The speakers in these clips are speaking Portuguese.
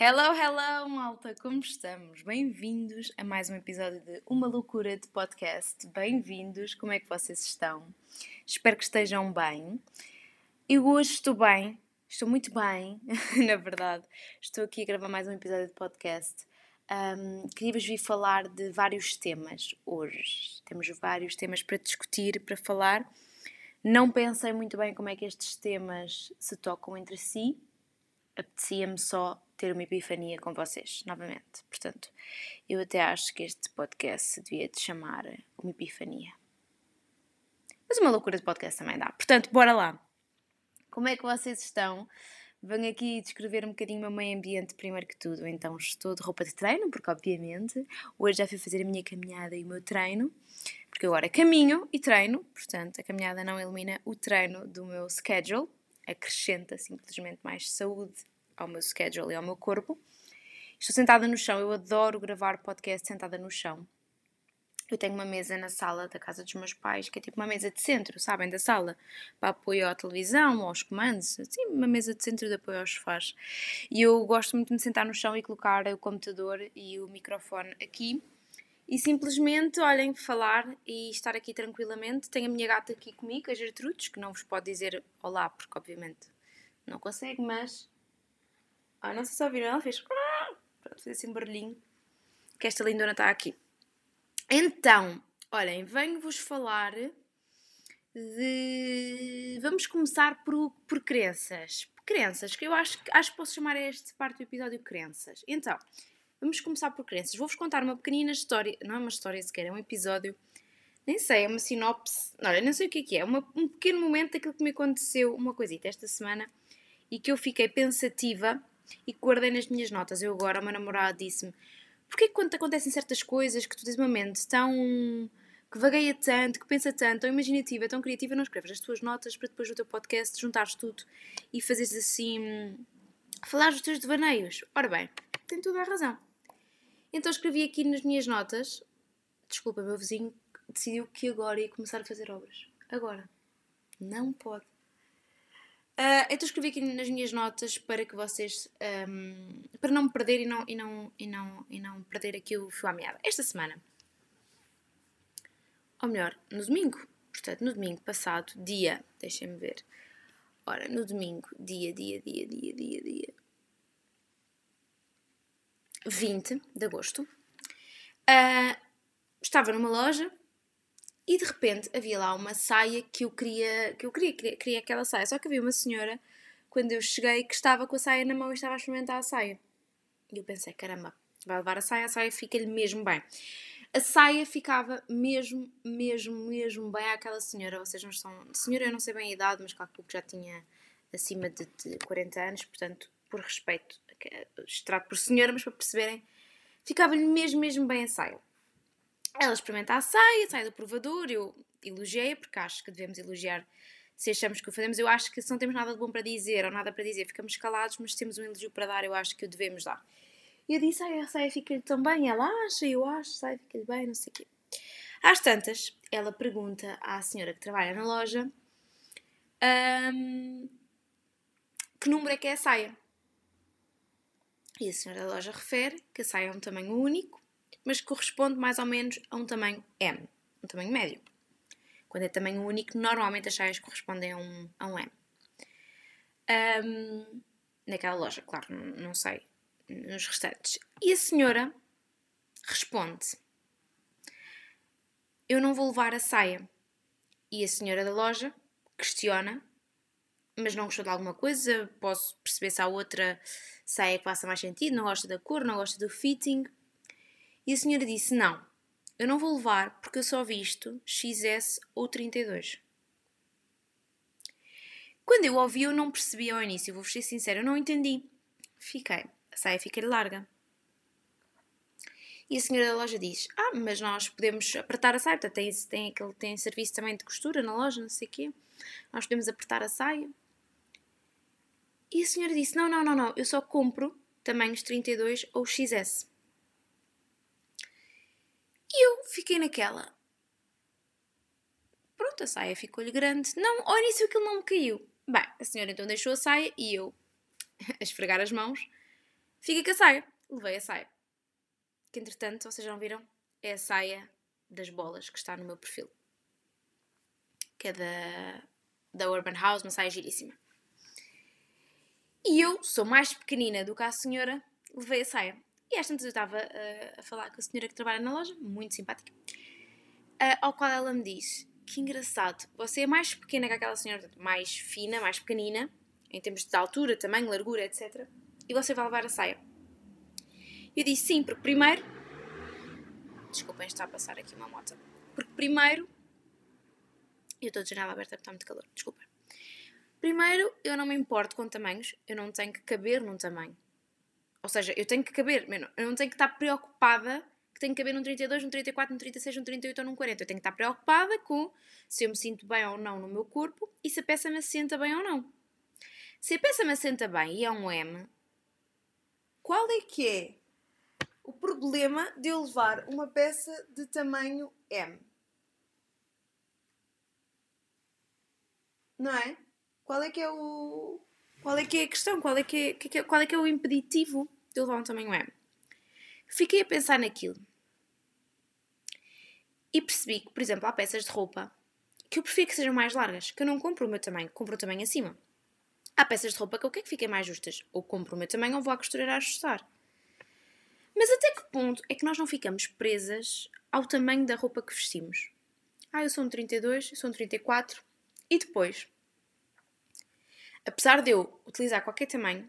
Hello, hello, malta, como estamos? Bem-vindos a mais um episódio de Uma Loucura de Podcast. Bem-vindos, como é que vocês estão? Espero que estejam bem. Eu hoje estou bem, estou muito bem, na verdade. Estou aqui a gravar mais um episódio de podcast. Um, Queria-vos vir falar de vários temas hoje. Temos vários temas para discutir, para falar. Não pensei muito bem como é que estes temas se tocam entre si. Apetecia-me só ter uma epifania com vocês, novamente. Portanto, eu até acho que este podcast devia te chamar uma epifania. Mas uma loucura de podcast também dá. Portanto, bora lá. Como é que vocês estão? Venho aqui descrever um bocadinho o meu meio ambiente primeiro que tudo. Então estou de roupa de treino, porque obviamente hoje já fui fazer a minha caminhada e o meu treino, porque agora caminho e treino, portanto a caminhada não elimina o treino do meu schedule, acrescenta simplesmente mais saúde ao meu schedule e ao meu corpo. Estou sentada no chão, eu adoro gravar podcast sentada no chão. Eu tenho uma mesa na sala da casa dos meus pais, que é tipo uma mesa de centro, sabem, da sala, para apoio à televisão, aos comandos, assim, uma mesa de centro de apoio aos sofás. E eu gosto muito de me sentar no chão e colocar o computador e o microfone aqui e simplesmente, olhem, falar e estar aqui tranquilamente. Tenho a minha gata aqui comigo, a Gertrudes, que não vos pode dizer olá, porque obviamente não consegue, mas. Ah, não sei se ouviram, ela fez. Pronto, fez assim um barulhinho. Que esta lindona está aqui. Então, olhem, venho-vos falar de. Vamos começar por, por crenças. Crenças, que eu acho, acho que posso chamar esta parte do episódio crenças. Então, vamos começar por crenças. Vou-vos contar uma pequenina história. Não é uma história sequer, é um episódio. Nem sei, é uma sinopse. Olha, não sei o que é que é. Uma, um pequeno momento daquilo que me aconteceu, uma coisita esta semana, e que eu fiquei pensativa e guardei nas minhas notas. Eu agora, o meu namorado disse-me Porquê que quando te acontecem certas coisas que tu tens uma mente tão. que vagueia tanto, que pensa tanto, tão imaginativa, tão criativa, não escreves as tuas notas para depois do teu podcast juntares tudo e fazeres assim. falar os teus devaneios? Ora bem, tem toda a razão. Então escrevi aqui nas minhas notas. Desculpa, meu vizinho decidiu que agora ia começar a fazer obras. Agora. Não pode. Uh, então escrevi aqui nas minhas notas para que vocês um, para não me perder e não, e, não, e, não, e não perder aqui o fio à meada. Esta semana, ou melhor, no domingo, portanto, no domingo passado, dia, deixem-me ver. Ora, no domingo, dia, dia, dia, dia, dia, dia 20 de agosto, uh, estava numa loja e de repente havia lá uma saia que eu queria, que eu queria, queria, queria aquela saia. Só que havia uma senhora, quando eu cheguei, que estava com a saia na mão e estava a experimentar a saia. E eu pensei, caramba, vai levar a saia, a saia fica-lhe mesmo bem. A saia ficava mesmo, mesmo, mesmo bem àquela senhora. Vocês não são. Senhora, eu não sei bem a idade, mas claro que já tinha acima de, de 40 anos, portanto, por respeito, trato por senhora, mas para perceberem, ficava-lhe mesmo, mesmo bem a saia. Ela experimenta a saia, sai do provador, eu elogiei, porque acho que devemos elogiar se achamos que o fazemos. Eu acho que se não temos nada de bom para dizer ou nada para dizer, ficamos calados, mas se temos um elogio para dar, eu acho que o devemos dar. E eu disse, ai, a saia fica-lhe tão bem, ela acha, eu acho, a saia fica-lhe bem, não sei o quê. Às tantas, ela pergunta à senhora que trabalha na loja um, que número é que é a saia. E a senhora da loja refere que a saia é um tamanho único mas corresponde mais ou menos a um tamanho M, um tamanho médio. Quando é tamanho único, normalmente as saias correspondem a um, a um M. Um, naquela loja, claro, não sei, nos restantes. E a senhora responde: Eu não vou levar a saia. E a senhora da loja questiona, mas não gostou de alguma coisa. Posso perceber se há outra saia que faça mais sentido. Não gosta da cor, não gosta do fitting. E a senhora disse: Não, eu não vou levar porque eu só visto XS ou 32. Quando eu ouvi, eu não percebi ao início, vou ser sincera, eu não entendi. Fiquei, a saia fica larga. E a senhora da loja diz: Ah, mas nós podemos apertar a saia. Tem, tem, aquele, tem serviço também de costura na loja, não sei o quê. Nós podemos apertar a saia. E a senhora disse: Não, não, não, não, eu só compro tamanhos 32 ou XS. E eu fiquei naquela. Pronto, a saia ficou-lhe grande. Não, ao início aquilo não me caiu. Bem, a senhora então deixou a saia e eu, a esfregar as mãos, Fiquei com a saia. Levei a saia. Que entretanto, vocês não viram? É a saia das bolas que está no meu perfil. Que é da, da Urban House, uma saia giríssima. E eu sou mais pequenina do que a senhora, levei a saia. E às tantas eu estava uh, a falar com a senhora que trabalha na loja, muito simpática, uh, ao qual ela me diz: Que engraçado, você é mais pequena que aquela senhora, mais fina, mais pequenina, em termos de altura, tamanho, largura, etc. E você vai levar a saia. Eu disse sim, porque primeiro. Desculpem, está a passar aqui uma moto. Porque primeiro. Eu estou de janela aberta porque está muito calor, desculpa. Primeiro, eu não me importo com tamanhos, eu não tenho que caber num tamanho. Ou seja, eu tenho que caber, eu não tenho que estar preocupada que tenho que caber num 32, num 34, num 36, num 38 ou num 40. Eu tenho que estar preocupada com se eu me sinto bem ou não no meu corpo e se a peça me assenta bem ou não. Se a peça me assenta bem e é um M, qual é que é o problema de eu levar uma peça de tamanho M? Não é? Qual é que é o. Qual é que é a questão? Qual é que é, qual é, que é o impeditivo de eu levar um tamanho M? Fiquei a pensar naquilo. E percebi que, por exemplo, há peças de roupa que eu prefiro que sejam mais largas, que eu não compro o meu tamanho, compro o tamanho acima. Há peças de roupa que eu quero que fiquem mais justas, ou compro o meu tamanho ou vou à costureira ajustar. Mas até que ponto é que nós não ficamos presas ao tamanho da roupa que vestimos? Ah, eu sou um 32, eu sou um 34, e depois? Apesar de eu utilizar qualquer tamanho,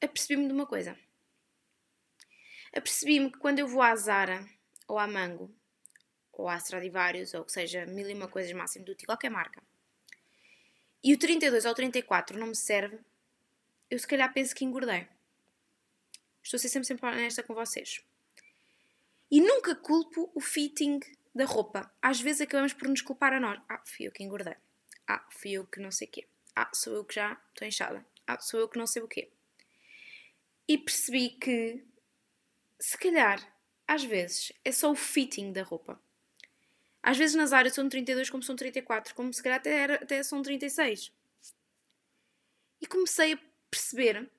apercebi-me de uma coisa. Apercebi-me que quando eu vou à Zara ou à Mango ou à Stradivarius ou que seja mil e uma coisas máximo do qualquer marca e o 32 ou 34 não me serve, eu se calhar penso que engordei. Estou a ser sempre, sempre honesta com vocês. E nunca culpo o fitting da roupa. Às vezes acabamos por nos culpar a nós. Ah, fui eu que engordei. Ah, fui eu que não sei o quê. Ah, sou eu que já estou inchada. Ah, sou eu que não sei o quê. E percebi que, se calhar, às vezes, é só o fitting da roupa. Às vezes nas áreas são 32 como são 34, como se calhar até, era, até são 36. E comecei a perceber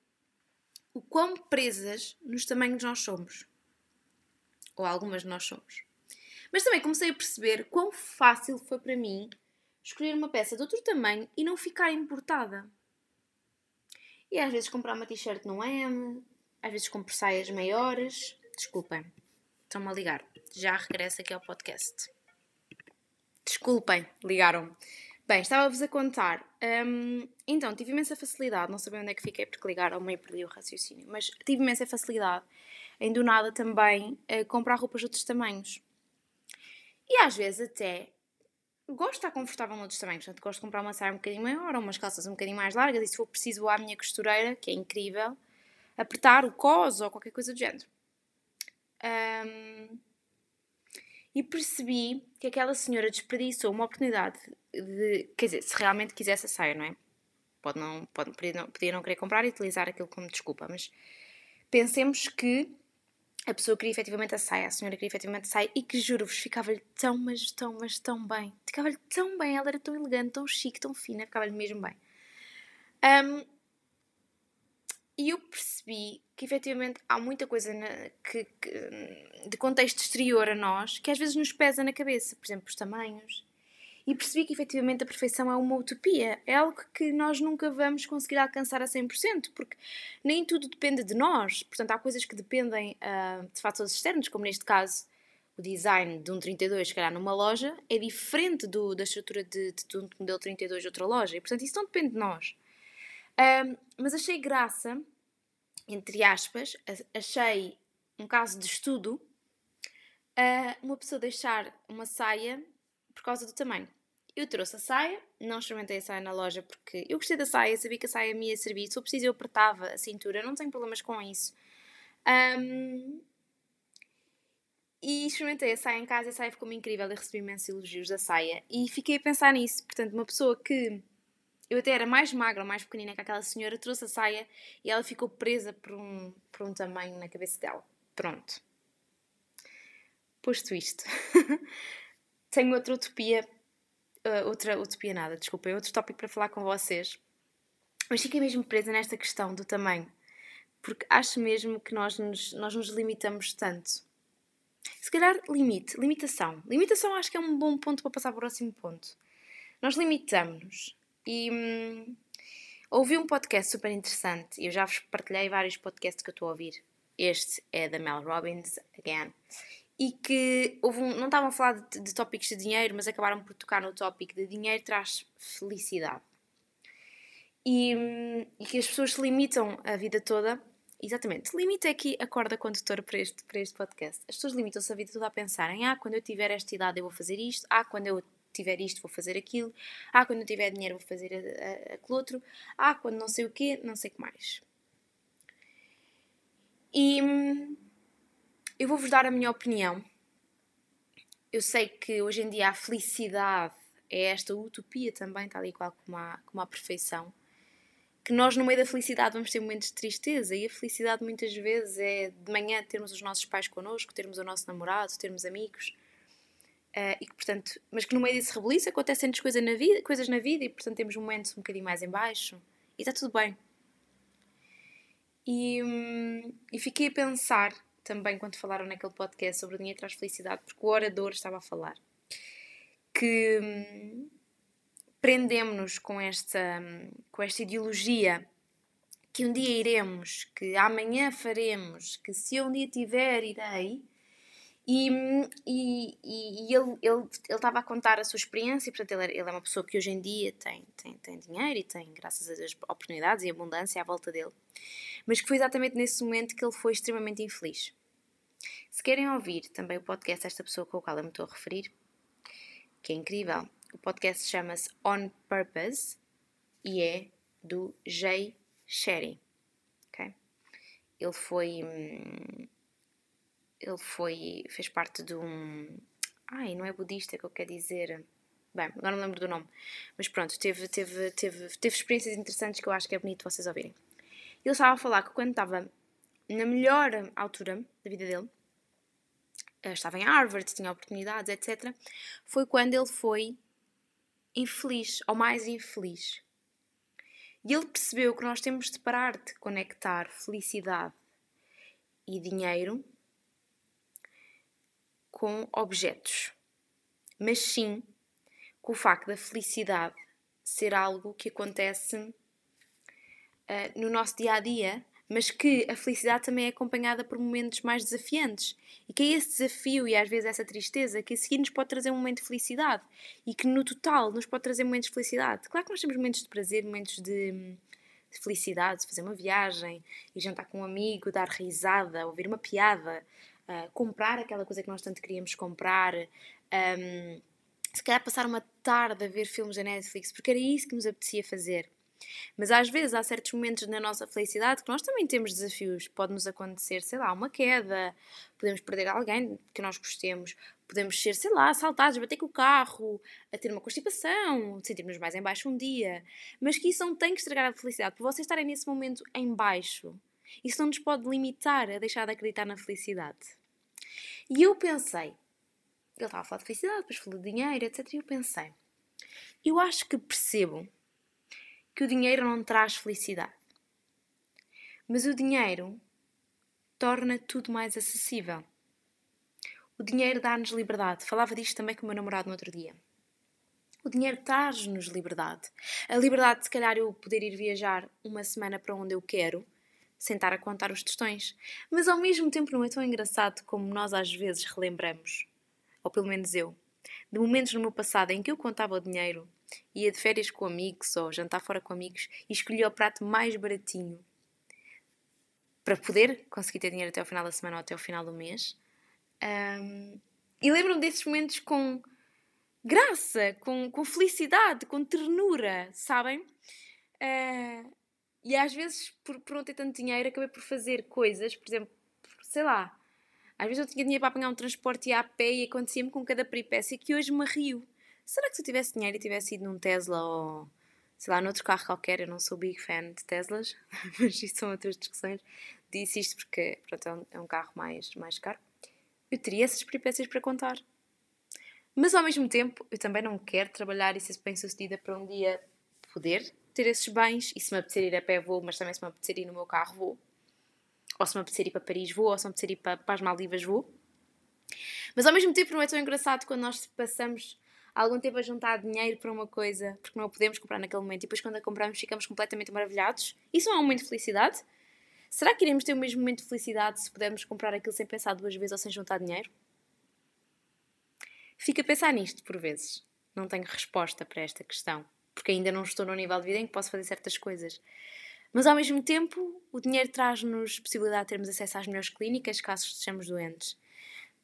o quão presas nos tamanhos nós somos. Ou algumas de nós somos. Mas também comecei a perceber quão fácil foi para mim escolher uma peça de outro tamanho e não ficar importada. E às vezes comprar uma t-shirt é M, às vezes compro saias maiores. Desculpem, estão-me a ligar. Já regresso aqui ao podcast. Desculpem, ligaram-me. Bem, estava-vos a contar. Um, então, tive imensa facilidade, não sabia onde é que fiquei porque ligaram meio perdi o raciocínio, mas tive imensa facilidade em do nada também uh, comprar roupas de outros tamanhos. E às vezes até gosto de estar confortável noutros tamanhos, portanto gosto de comprar uma saia um bocadinho maior ou umas calças um bocadinho mais largas e se for preciso à minha costureira, que é incrível, apertar o cos ou qualquer coisa do género. Um, e percebi que aquela senhora desperdiçou uma oportunidade de, quer dizer, se realmente quisesse a saia, não é? Pode não, pode, podia, não, podia não querer comprar e utilizar aquilo como desculpa, mas pensemos que a pessoa queria efetivamente a saia, a senhora queria efetivamente a saia e que juro-vos, ficava-lhe tão, mas tão, mas tão bem. Ficava-lhe tão bem, ela era tão elegante, tão chique, tão fina, ficava-lhe mesmo bem. Um, e eu percebi que efetivamente há muita coisa na, que, que, de contexto exterior a nós que às vezes nos pesa na cabeça, por exemplo, os tamanhos, e percebi que efetivamente a perfeição é uma utopia, é algo que nós nunca vamos conseguir alcançar a 100%, porque nem tudo depende de nós. Portanto, há coisas que dependem uh, de fatores externos, como neste caso o design de um 32, se calhar numa loja, é diferente do, da estrutura de, de, de um modelo 32 de outra loja, e portanto isso não depende de nós. Um, mas achei graça, entre aspas, achei um caso de estudo, uh, uma pessoa deixar uma saia por causa do tamanho. Eu trouxe a saia, não experimentei a saia na loja porque eu gostei da saia, sabia que a saia me ia servir. Se eu preciso, eu apertava a cintura, não tenho problemas com isso. Um, e experimentei a saia em casa e a saia ficou incrível. Eu recebi imensos elogios da saia e fiquei a pensar nisso. Portanto, uma pessoa que eu até era mais magra, mais pequenina que aquela senhora, trouxe a saia e ela ficou presa por um, por um tamanho na cabeça dela. Pronto. Posto isto. tenho outra utopia, uh, outra utopia nada, desculpa, outro tópico para falar com vocês. Mas fiquei mesmo presa nesta questão do tamanho. porque acho mesmo que nós nos, nós nos limitamos tanto. Se calhar, limite, limitação. Limitação acho que é um bom ponto para passar para o próximo ponto. Nós limitamos-nos. E hum, ouvi um podcast super interessante, e eu já vos partilhei vários podcasts que eu estou a ouvir. Este é da Mel Robbins, again. E que houve um, não estavam a falar de, de tópicos de dinheiro, mas acabaram por tocar no tópico de dinheiro traz felicidade. E, hum, e que as pessoas se limitam a vida toda Exatamente. Limita aqui a corda condutora para este, para este podcast. As pessoas limitam-se a vida toda a pensarem: ah, quando eu tiver esta idade eu vou fazer isto, ah, quando eu tiver isto vou fazer aquilo, ah, quando eu tiver dinheiro vou fazer aquele outro, ah, quando não sei o quê, não sei o que mais. E hum, eu vou-vos dar a minha opinião. Eu sei que hoje em dia a felicidade é esta utopia também, tal e qual como a, como a perfeição que nós no meio da felicidade vamos ter momentos de tristeza e a felicidade muitas vezes é de manhã termos os nossos pais connosco, termos o nosso namorado, termos amigos uh, e que portanto, mas que no meio desse rebuliço acontecem coisas na vida, coisas na vida e portanto temos momentos um bocadinho mais em baixo e está tudo bem. E, hum, e fiquei a pensar também quando falaram naquele podcast sobre o dinheiro traz felicidade, porque o orador estava a falar que hum, prendemos-nos com esta, com esta ideologia que um dia iremos, que amanhã faremos, que se eu um dia tiver, irei. E, e, e ele, ele, ele estava a contar a sua experiência, portanto, ele, ele é uma pessoa que hoje em dia tem, tem, tem dinheiro e tem, graças Deus, oportunidades e abundância à volta dele, mas que foi exatamente nesse momento que ele foi extremamente infeliz. Se querem ouvir também o podcast desta pessoa com a qual eu me estou a referir, que é incrível, o podcast chama-se On Purpose e é do Jay Sherry. Okay? Ele foi. Hum, ele foi. fez parte de um. Ai, não é budista que eu quero dizer. Bem, agora não lembro do nome. Mas pronto, teve, teve, teve, teve experiências interessantes que eu acho que é bonito vocês ouvirem. Ele estava a falar que quando estava na melhor altura da vida dele, eh, estava em Harvard, tinha oportunidades, etc. Foi quando ele foi infeliz ou mais infeliz. E ele percebeu que nós temos de parar de conectar felicidade e dinheiro com objetos, mas sim com o facto da felicidade ser algo que acontece uh, no nosso dia a dia mas que a felicidade também é acompanhada por momentos mais desafiantes e que é esse desafio e às vezes essa tristeza que a seguir nos pode trazer um momento de felicidade e que no total nos pode trazer momentos de felicidade. Claro que nós temos momentos de prazer, momentos de, de felicidade, fazer uma viagem, ir jantar com um amigo, dar risada, ouvir uma piada, uh, comprar aquela coisa que nós tanto queríamos comprar. Um, se calhar passar uma tarde a ver filmes da Netflix, porque era isso que nos apetecia fazer. Mas às vezes há certos momentos na nossa felicidade que nós também temos desafios. Pode-nos acontecer, sei lá, uma queda, podemos perder alguém que nós gostemos, podemos ser, sei lá, assaltados, bater com o carro, a ter uma constipação, sentirmos mais em baixo um dia. Mas que isso não tem que estragar a felicidade. Por vocês estarem nesse momento em baixo, isso não nos pode limitar a deixar de acreditar na felicidade. E eu pensei, ele estava a falar de felicidade, depois falou de dinheiro, etc. E eu pensei, eu acho que percebo que o dinheiro não traz felicidade. Mas o dinheiro torna tudo mais acessível. O dinheiro dá-nos liberdade. Falava disto também com o meu namorado no outro dia. O dinheiro traz-nos liberdade. A liberdade de, se calhar, eu poder ir viajar uma semana para onde eu quero, sentar a contar os tostões. Mas ao mesmo tempo não é tão engraçado como nós às vezes relembramos, ou pelo menos eu, de momentos no meu passado em que eu contava o dinheiro ia de férias com amigos ou jantar fora com amigos e escolhia o prato mais baratinho para poder conseguir ter dinheiro até ao final da semana ou até ao final do mês. Um, e lembro-me desses momentos com graça, com, com felicidade, com ternura, sabem? Uh, e às vezes, por, por não ter tanto dinheiro, acabei por fazer coisas, por exemplo, sei lá, às vezes eu tinha dinheiro para apanhar um transporte e a pé e acontecia-me com cada peripécia que hoje me rio. Será que se eu tivesse dinheiro e tivesse ido num Tesla ou sei lá, noutro carro qualquer, eu não sou big fan de Teslas, mas isso são outras discussões. Disse isto porque pronto, é, um, é um carro mais, mais caro. Eu teria essas peripécias para contar. Mas ao mesmo tempo, eu também não quero trabalhar e ser bem sucedida para um dia poder ter esses bens. E se me apetecer ir a pé, vou, mas também se me apetecer ir no meu carro, vou. Ou se me apetecer ir para Paris, vou. Ou se me apetecer ir para, para as Maldivas, vou. Mas ao mesmo tempo não é tão engraçado quando nós passamos algum tempo a juntar dinheiro para uma coisa porque não a podemos comprar naquele momento e depois quando a compramos ficamos completamente maravilhados. Isso não é um momento de felicidade? Será que iremos ter o mesmo momento de felicidade se pudermos comprar aquilo sem pensar duas vezes ou sem juntar dinheiro? Fica a pensar nisto por vezes. Não tenho resposta para esta questão, porque ainda não estou no nível de vida em que posso fazer certas coisas. Mas ao mesmo tempo, o dinheiro traz-nos possibilidade de termos acesso às melhores clínicas caso estejamos doentes.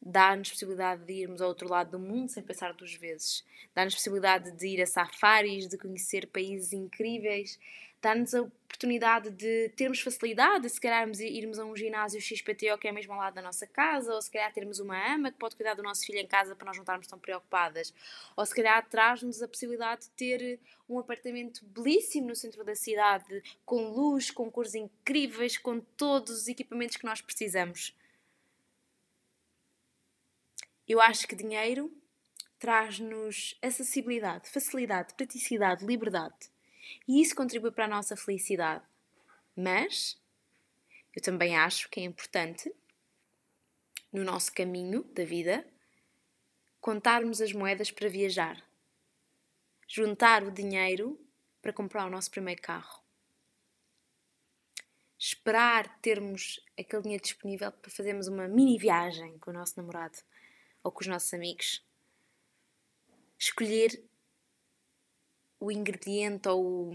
Dá-nos possibilidade de irmos ao outro lado do mundo sem pensar duas vezes, dá-nos possibilidade de ir a safaris, de conhecer países incríveis, dá-nos a oportunidade de termos facilidade, de se calhar irmos a um ginásio XPTO que é mesmo ao lado da nossa casa, ou se calhar termos uma ama que pode cuidar do nosso filho em casa para nós não estarmos tão preocupadas, ou se calhar traz-nos a possibilidade de ter um apartamento belíssimo no centro da cidade, com luz, com cores incríveis, com todos os equipamentos que nós precisamos. Eu acho que dinheiro traz-nos acessibilidade, facilidade, praticidade, liberdade. E isso contribui para a nossa felicidade. Mas eu também acho que é importante, no nosso caminho da vida, contarmos as moedas para viajar. Juntar o dinheiro para comprar o nosso primeiro carro. Esperar termos aquele dinheiro disponível para fazermos uma mini viagem com o nosso namorado ou com os nossos amigos, escolher o ingrediente ou,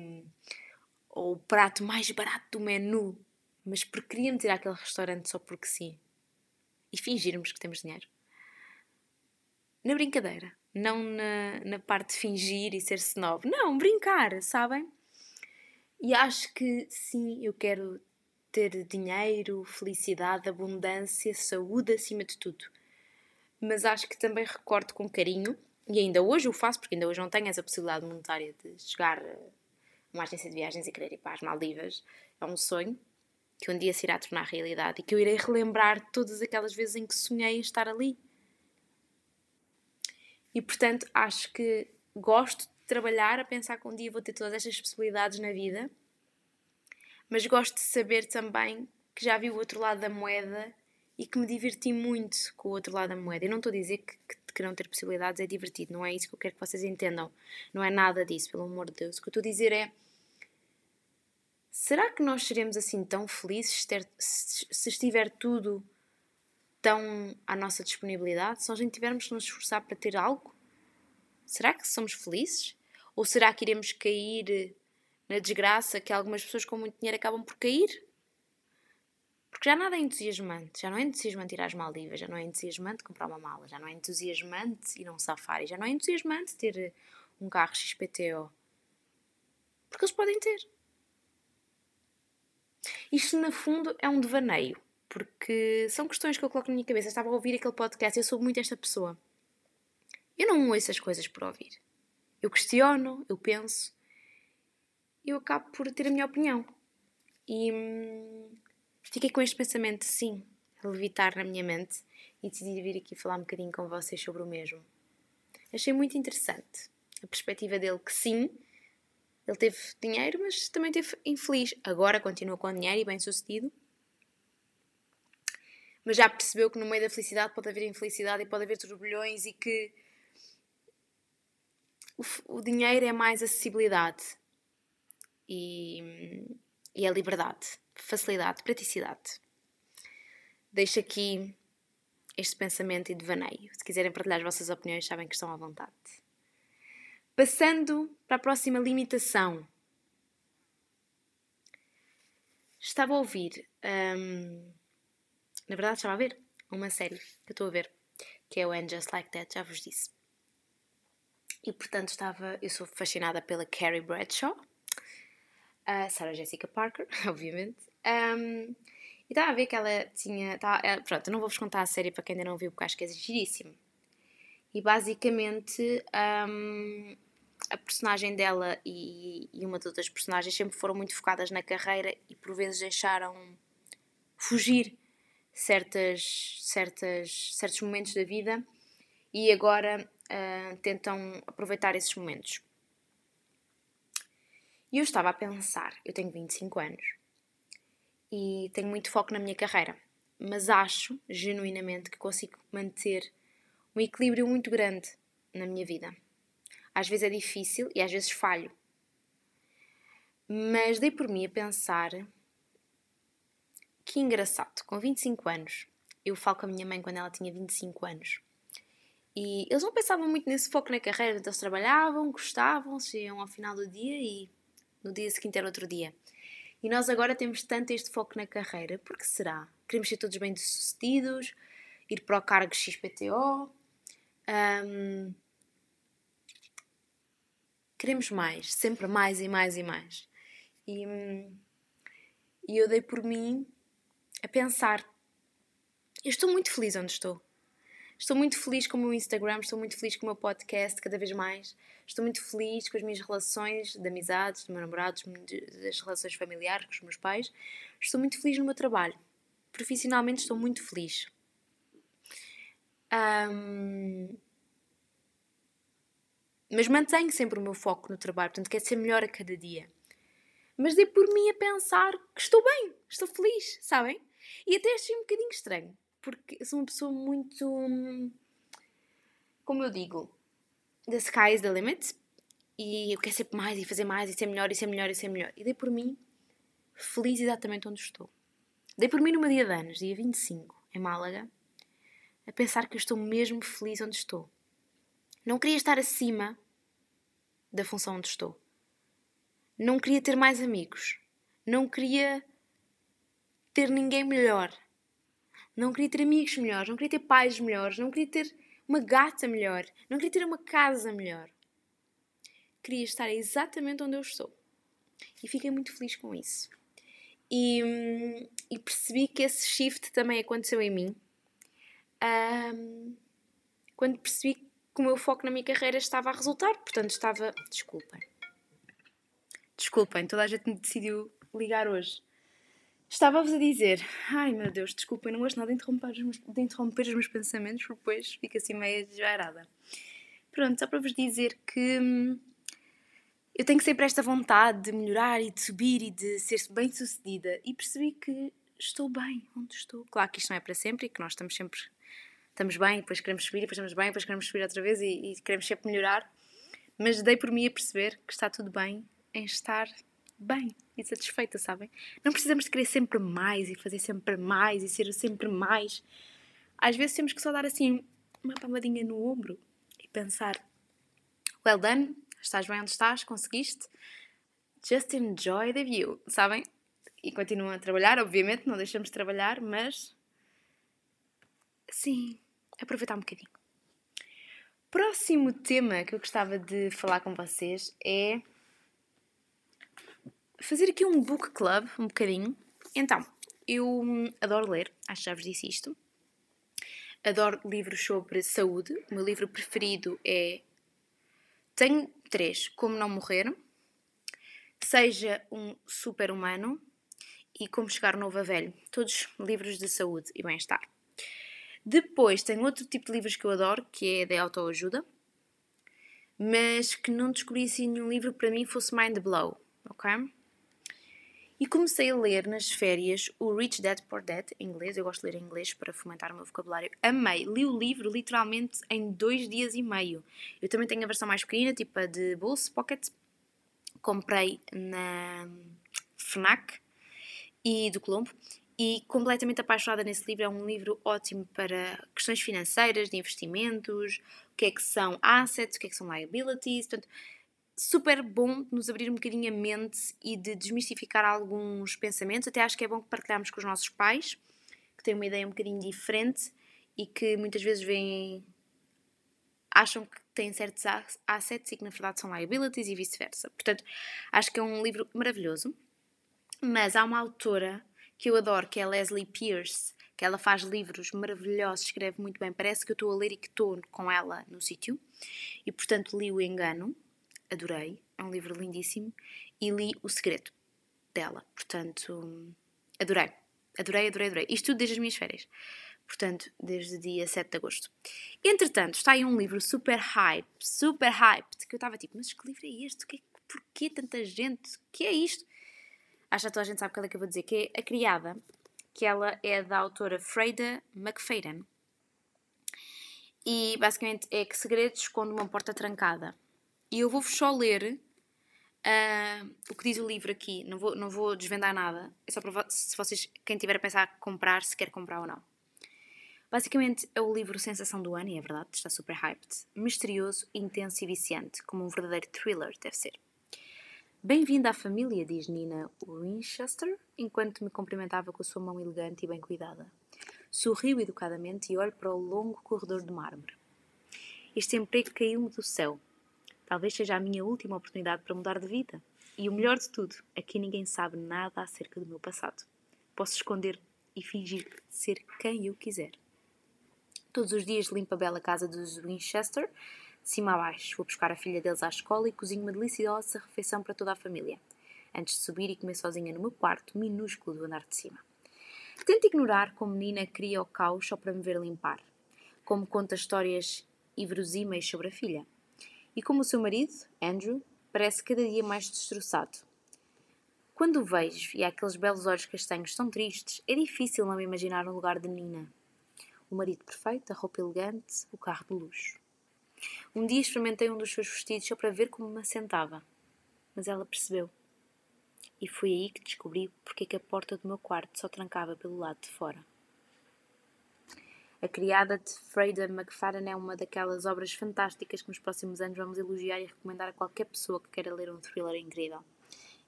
ou o prato mais barato do menu, mas porque queríamos ir àquele restaurante só porque sim. E fingirmos que temos dinheiro. Na brincadeira, não na, na parte de fingir e ser snob. Não, brincar, sabem? E acho que sim, eu quero ter dinheiro, felicidade, abundância, saúde acima de tudo mas acho que também recordo com carinho, e ainda hoje o faço, porque ainda hoje não tenho essa possibilidade monetária de chegar a uma agência de viagens e querer ir para as Maldivas. É um sonho que um dia se irá tornar realidade e que eu irei relembrar todas aquelas vezes em que sonhei estar ali. E portanto, acho que gosto de trabalhar a pensar que um dia vou ter todas estas possibilidades na vida, mas gosto de saber também que já vi o outro lado da moeda e que me diverti muito com o outro lado da moeda. Eu não estou a dizer que, que, que não ter possibilidades é divertido, não é isso que eu quero que vocês entendam. Não é nada disso, pelo amor de Deus. O que eu estou a dizer é. Será que nós seremos assim tão felizes se, estiver tudo tão à nossa disponibilidade? Se nós nem tivermos que nos esforçar para ter algo? Será que somos felizes? Ou será que iremos cair na desgraça que algumas pessoas com muito dinheiro acabam por cair? Porque já nada é entusiasmante. Já não é entusiasmante ir às Maldivas, já não é entusiasmante comprar uma mala, já não é entusiasmante ir a um safari, já não é entusiasmante ter eh, um carro XPTO. Porque eles podem ter. Isto, no fundo, é um devaneio. Porque são questões que eu coloco na minha cabeça. Eu estava a ouvir aquele podcast e eu sou muito esta pessoa. Eu não ouço as coisas por ouvir. Eu questiono, eu penso. Eu acabo por ter a minha opinião. E hum, Fiquei com este pensamento, sim, a levitar na minha mente e decidi vir aqui falar um bocadinho com vocês sobre o mesmo. Achei muito interessante a perspectiva dele que sim, ele teve dinheiro, mas também teve infeliz. Agora continua com dinheiro e bem sucedido. Mas já percebeu que no meio da felicidade pode haver infelicidade e pode haver turbilhões e que o, dinheiro é mais acessibilidade e, e a liberdade facilidade, praticidade. Deixo aqui este pensamento e devaneio. Se quiserem partilhar as vossas opiniões, sabem que estão à vontade. Passando para a próxima limitação. Estava a ouvir, hum, na verdade estava a ver uma série que eu estou a ver, que é o And Just Like That, já vos disse. E portanto estava, eu sou fascinada pela Carrie Bradshaw, a Sarah Jessica Parker, obviamente. Um, e estava a ver que ela tinha. Tava, é, pronto, eu não vou-vos contar a série para quem ainda não viu, porque acho que é giríssimo. E basicamente um, a personagem dela e, e uma das outras personagens sempre foram muito focadas na carreira e por vezes deixaram fugir certas, certas, certos momentos da vida e agora uh, tentam aproveitar esses momentos. E eu estava a pensar, eu tenho 25 anos, e tenho muito foco na minha carreira, mas acho genuinamente que consigo manter um equilíbrio muito grande na minha vida. Às vezes é difícil e às vezes falho. Mas dei por mim a pensar que engraçado, com 25 anos, eu falo com a minha mãe quando ela tinha 25 anos. E eles não pensavam muito nesse foco na carreira, então eles trabalhavam, gostavam, chegavam ao final do dia e no dia seguinte era outro dia. E nós agora temos tanto este foco na carreira, porque será? Queremos ser todos bem-sucedidos, ir para o cargo XPTO, um, queremos mais, sempre mais e mais e mais. E, e eu dei por mim a pensar: eu estou muito feliz onde estou. Estou muito feliz com o meu Instagram, estou muito feliz com o meu podcast, cada vez mais. Estou muito feliz com as minhas relações de amizades, do meu namorado, das relações familiares com os meus pais. Estou muito feliz no meu trabalho. Profissionalmente estou muito feliz. Um, mas mantenho sempre o meu foco no trabalho, portanto, quero ser melhor a cada dia. Mas dei por mim a pensar que estou bem, estou feliz, sabem? E até achei um bocadinho estranho, porque sou uma pessoa muito. Como eu digo, the sky is the limit. E eu quero sempre mais e fazer mais e ser melhor e ser melhor e ser melhor. E dei por mim feliz exatamente onde estou. Dei por mim meu dia de anos, dia 25, em Málaga, a pensar que eu estou mesmo feliz onde estou. Não queria estar acima da função onde estou. Não queria ter mais amigos. Não queria ter ninguém melhor. Não queria ter amigos melhores. Não queria ter pais melhores. Não queria ter uma gata melhor. Não queria ter uma casa melhor. Queria estar exatamente onde eu estou. E fiquei muito feliz com isso. E, e percebi que esse shift também aconteceu em mim. Um, quando percebi que o meu foco na minha carreira estava a resultar, portanto estava. Desculpem. Desculpem, toda a gente me decidiu ligar hoje. Estava-vos a dizer, ai meu Deus, desculpem, não gosto nada de interromper os meus, de interromper os meus pensamentos, porque depois fico assim meio desvairada. Pronto, só para vos dizer que hum, eu tenho sempre esta vontade de melhorar e de subir e de ser bem sucedida e percebi que estou bem onde estou. Claro que isto não é para sempre e que nós estamos sempre estamos bem, depois queremos subir, depois estamos bem, depois queremos subir outra vez e, e queremos sempre melhorar. Mas dei por mim a perceber que está tudo bem em estar bem e satisfeita, sabem? Não precisamos de querer sempre mais e fazer sempre mais e ser sempre mais. Às vezes temos que só dar assim uma palmadinha no ombro e pensar: well done, estás bem onde estás, conseguiste. Just enjoy the view, sabem? E continuam a trabalhar, obviamente, não deixamos de trabalhar, mas. Sim, aproveitar um bocadinho. Próximo tema que eu gostava de falar com vocês é fazer aqui um book club, um bocadinho. Então, eu adoro ler, acho que já vos disse isto. Adoro livros sobre saúde. O meu livro preferido é. Tenho três: Como Não Morrer, Seja um Super-Humano e Como Chegar Novo a Velho. Todos livros de saúde e bem-estar. Depois tem outro tipo de livros que eu adoro, que é de autoajuda, mas que não descobri assim nenhum livro para mim fosse mind blow, ok? E comecei a ler nas férias o Rich Dad Poor Dad, em inglês. Eu gosto de ler em inglês para fomentar o meu vocabulário. Amei. Li o livro literalmente em dois dias e meio. Eu também tenho a versão mais pequena, tipo a de bolso, pocket. Comprei na FNAC e do Colombo e completamente apaixonada nesse livro. É um livro ótimo para questões financeiras, de investimentos, o que é que são assets, o que é que são liabilities. Portanto, super bom de nos abrir um bocadinho a mente e de desmistificar alguns pensamentos. Até acho que é bom partilharmos com os nossos pais, que têm uma ideia um bocadinho diferente e que muitas vezes veem. acham que têm certos assets e que na verdade são liabilities e vice-versa. Portanto, acho que é um livro maravilhoso. Mas há uma autora que eu adoro, que é Leslie Pierce, que ela faz livros maravilhosos, escreve muito bem. Parece que eu estou a ler e que estou com ela no sítio. E portanto li O Engano, adorei, é um livro lindíssimo. E li O Segredo dela, portanto adorei, adorei, adorei, adorei. Isto tudo desde as minhas férias. Portanto, desde dia 7 de agosto. Entretanto, está aí um livro super hype, super hype, que eu estava tipo, mas que livro é este? Que, porquê tanta gente? O que é isto? acho que toda a gente sabe qual é que eu vou dizer, que é A Criada, que ela é da autora Freida McFadden. E basicamente é que segredos esconde uma porta trancada. E eu vou-vos só ler uh, o que diz o livro aqui. Não vou, não vou desvendar nada. É só para se vocês, quem tiver a pensar comprar, se quer comprar ou não. Basicamente é o livro Sensação do Ano, e é verdade, está super hyped. Misterioso, intenso e viciante, como um verdadeiro thriller deve ser. Bem-vinda à família, diz Nina Winchester, enquanto me cumprimentava com a sua mão elegante e bem cuidada. Sorriu educadamente e olho para o longo corredor de mármore. Este emprego caiu-me do céu. Talvez seja a minha última oportunidade para mudar de vida. E o melhor de tudo, aqui ninguém sabe nada acerca do meu passado. Posso esconder e fingir ser quem eu quiser. Todos os dias limpo a bela casa dos Winchester de cima a baixo. Vou buscar a filha deles à escola e cozinho uma deliciosa refeição para toda a família, antes de subir e comer sozinha no meu quarto minúsculo do andar de cima. Tento ignorar como menina cria o caos só para me ver limpar, como conta histórias inverosímeis sobre a filha, e como o seu marido, Andrew, parece cada dia mais destroçado. Quando o vejo e aqueles belos olhos castanhos tão tristes, é difícil não me imaginar no lugar de Nina. O marido perfeito, a roupa elegante, o carro de luxo. Um dia experimentei um dos seus vestidos só para ver como me assentava, mas ela percebeu. E foi aí que descobri porque é que a porta do meu quarto só trancava pelo lado de fora. A Criada de Freida McFadden é uma daquelas obras fantásticas que nos próximos anos vamos elogiar e recomendar a qualquer pessoa que queira ler um thriller incrível.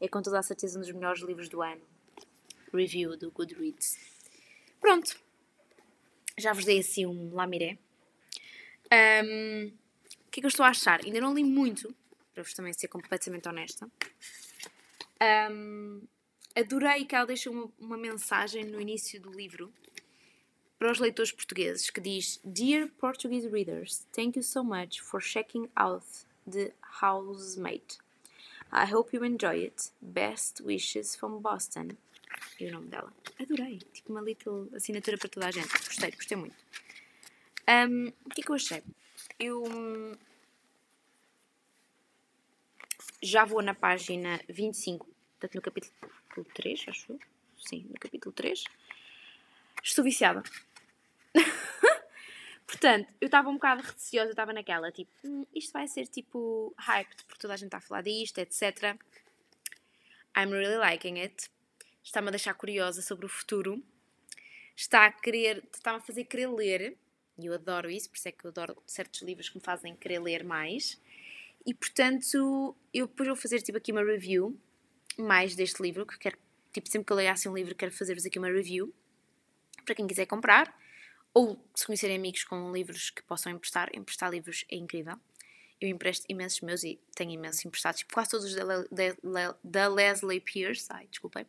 É com toda a certeza um dos melhores livros do ano. Review do Goodreads. Pronto. Já vos dei assim um lamiré. Um, que é que eu estou a achar? Ainda não li muito, para vos também ser completamente honesta. Um, adorei que ela deixa uma, uma mensagem no início do livro para os leitores portugueses que diz Dear Portuguese readers, thank you so much for checking out the housemate. I hope you enjoy it. Best wishes from Boston. E o nome dela. Adorei. Tipo uma little assinatura para toda a gente. Gostei, gostei muito. Um, o que é que eu achei? Eu já vou na página 25, portanto no capítulo 3, acho eu. Sim, no capítulo 3. Estou viciada. Portanto, eu estava um bocado receosa, estava naquela, tipo, hum, isto vai ser tipo hyped, porque toda a gente está a falar disto, etc. I'm really liking it. Está-me a deixar curiosa sobre o futuro. Está a querer, está-me a fazer querer ler. E eu adoro isso, por isso é que eu adoro certos livros que me fazem querer ler mais. E portanto, eu depois vou fazer tipo aqui uma review mais deste livro, que quero, tipo, sempre que eu leio assim um livro, quero fazer-vos aqui uma review para quem quiser comprar. Ou se conhecerem amigos com livros que possam emprestar, emprestar livros é incrível. Eu empresto imensos meus e tenho imensos emprestados, tipo, quase todos os da, da, Leslie Pierce, ai, desculpem,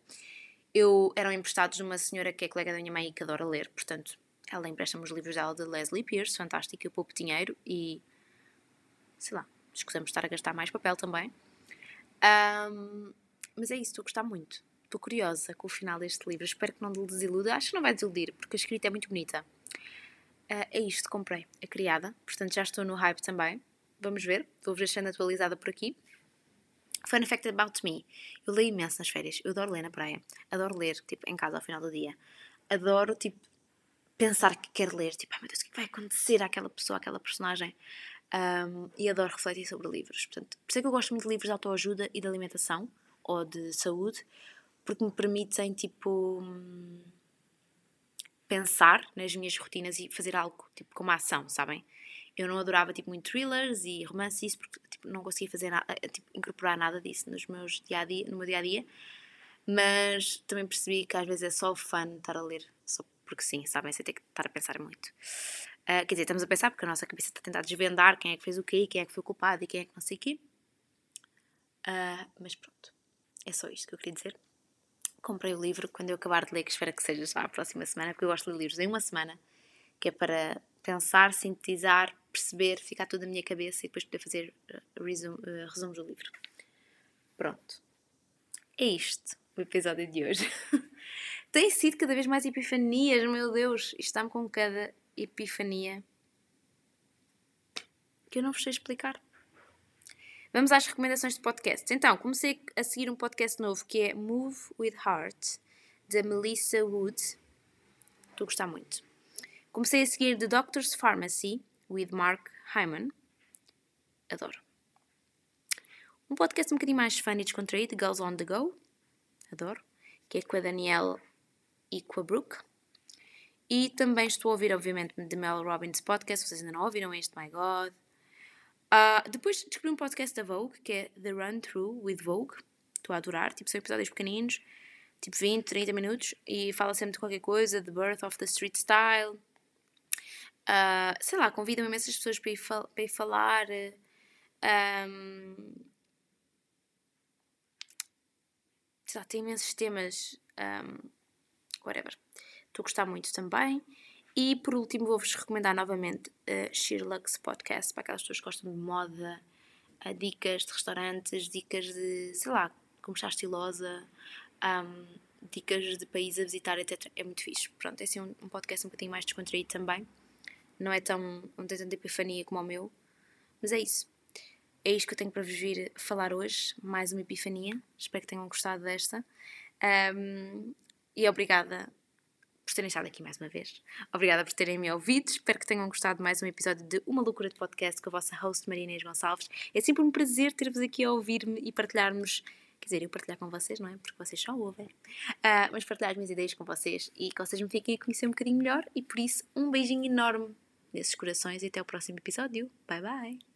eu, eram emprestados de uma senhora que é colega da minha mãe e que adora ler, portanto, ela empresta-me os livros dela de Leslie Pierce, fantástico, eu poupo dinheiro e, sei lá, escusamos estar a gastar mais papel também. Um, mas é isso, estou a gostar muito. Estou curiosa com o final deste livro. Espero que não desiluda. Acho que não vai desiludir, porque a escrita é muito bonita. Uh, é isto, comprei. A criada. Portanto, já estou no hype também. Vamos ver. Vou-vos deixando atualizada por aqui. Fun fact about me. Eu leio imenso nas férias. Eu adoro ler na praia. Adoro ler, tipo, em casa ao final do dia. Adoro, tipo, pensar que quero ler. Tipo, ai meu Deus, o que vai acontecer àquela pessoa, àquela personagem? Um, e adoro refletir sobre livros. Portanto, por isso é que eu gosto muito de livros de autoajuda e de alimentação ou de saúde, porque me permitem, tipo, pensar nas minhas rotinas e fazer algo, tipo, com ação, sabem? Eu não adorava, tipo, muito thrillers e romances porque, tipo, não conseguia fazer nada, eh, tipo, incorporar nada disso nos meus dia -dia, no meu dia-a-dia, -dia, mas também percebi que às vezes é só fun estar a ler, só porque sim, sabem? Sem ter que estar a pensar muito. Uh, quer dizer, estamos a pensar porque a nossa cabeça está a tentar desvendar quem é que fez o quê, quem é que foi culpado e quem é que não sei o quê. Uh, mas pronto, é só isto que eu queria dizer. Comprei o livro quando eu acabar de ler, que espero que seja já a próxima semana, porque eu gosto de ler livros em uma semana, que é para pensar, sintetizar, perceber, ficar tudo na minha cabeça e depois poder fazer uh, resumos do livro. Pronto. É isto o episódio de hoje. Tem sido cada vez mais epifanias, meu Deus, está-me com cada epifania que eu não vos sei explicar. Vamos às recomendações de podcasts. Então, comecei a seguir um podcast novo que é Move with Heart, da Melissa Wood. Estou a gostar muito. Comecei a seguir The Doctor's Pharmacy, with Mark Hyman. Adoro. Um podcast um bocadinho mais funny e descontraído, Girls on the Go. Adoro. Que é com a Danielle e com a Brooke. E também estou a ouvir, obviamente, The Mel Robbins Podcast. Vocês ainda não ouviram este, my God. Uh, depois descobri um podcast da Vogue, que é The Run Through with Vogue. Estou a adorar. Tipo, são episódios pequeninos, tipo 20, 30 minutos, e fala sempre de qualquer coisa, The Birth of the Street Style. Uh, sei lá, convidam imensas pessoas para ir, fal para ir falar. Um, sei lá, tem imensos temas. Um, whatever. Estou a gostar muito também. E por último, vou-vos recomendar novamente uh, Sherlock's Podcast para aquelas pessoas que gostam de moda, uh, dicas de restaurantes, dicas de, sei lá, como estar estilosa, um, dicas de países a visitar, etc. É muito fixe. Pronto, é um, um podcast um bocadinho mais descontraído também. Não é tão. não tem tanta epifania como o meu. Mas é isso. É isto que eu tenho para vos vir falar hoje. Mais uma epifania. Espero que tenham gostado desta. Um, e obrigada por terem estado aqui mais uma vez. Obrigada por terem me ouvido. Espero que tenham gostado de mais um episódio de Uma Loucura de Podcast com a vossa host Maria Inês Gonçalves. É sempre um prazer ter-vos aqui a ouvir-me e partilharmos. Quer dizer, eu partilhar com vocês, não é? Porque vocês só ouvem. Uh, mas partilhar as minhas ideias com vocês e que vocês me fiquem a conhecer um bocadinho melhor. E por isso, um beijinho enorme nesses corações e até o próximo episódio. Bye bye!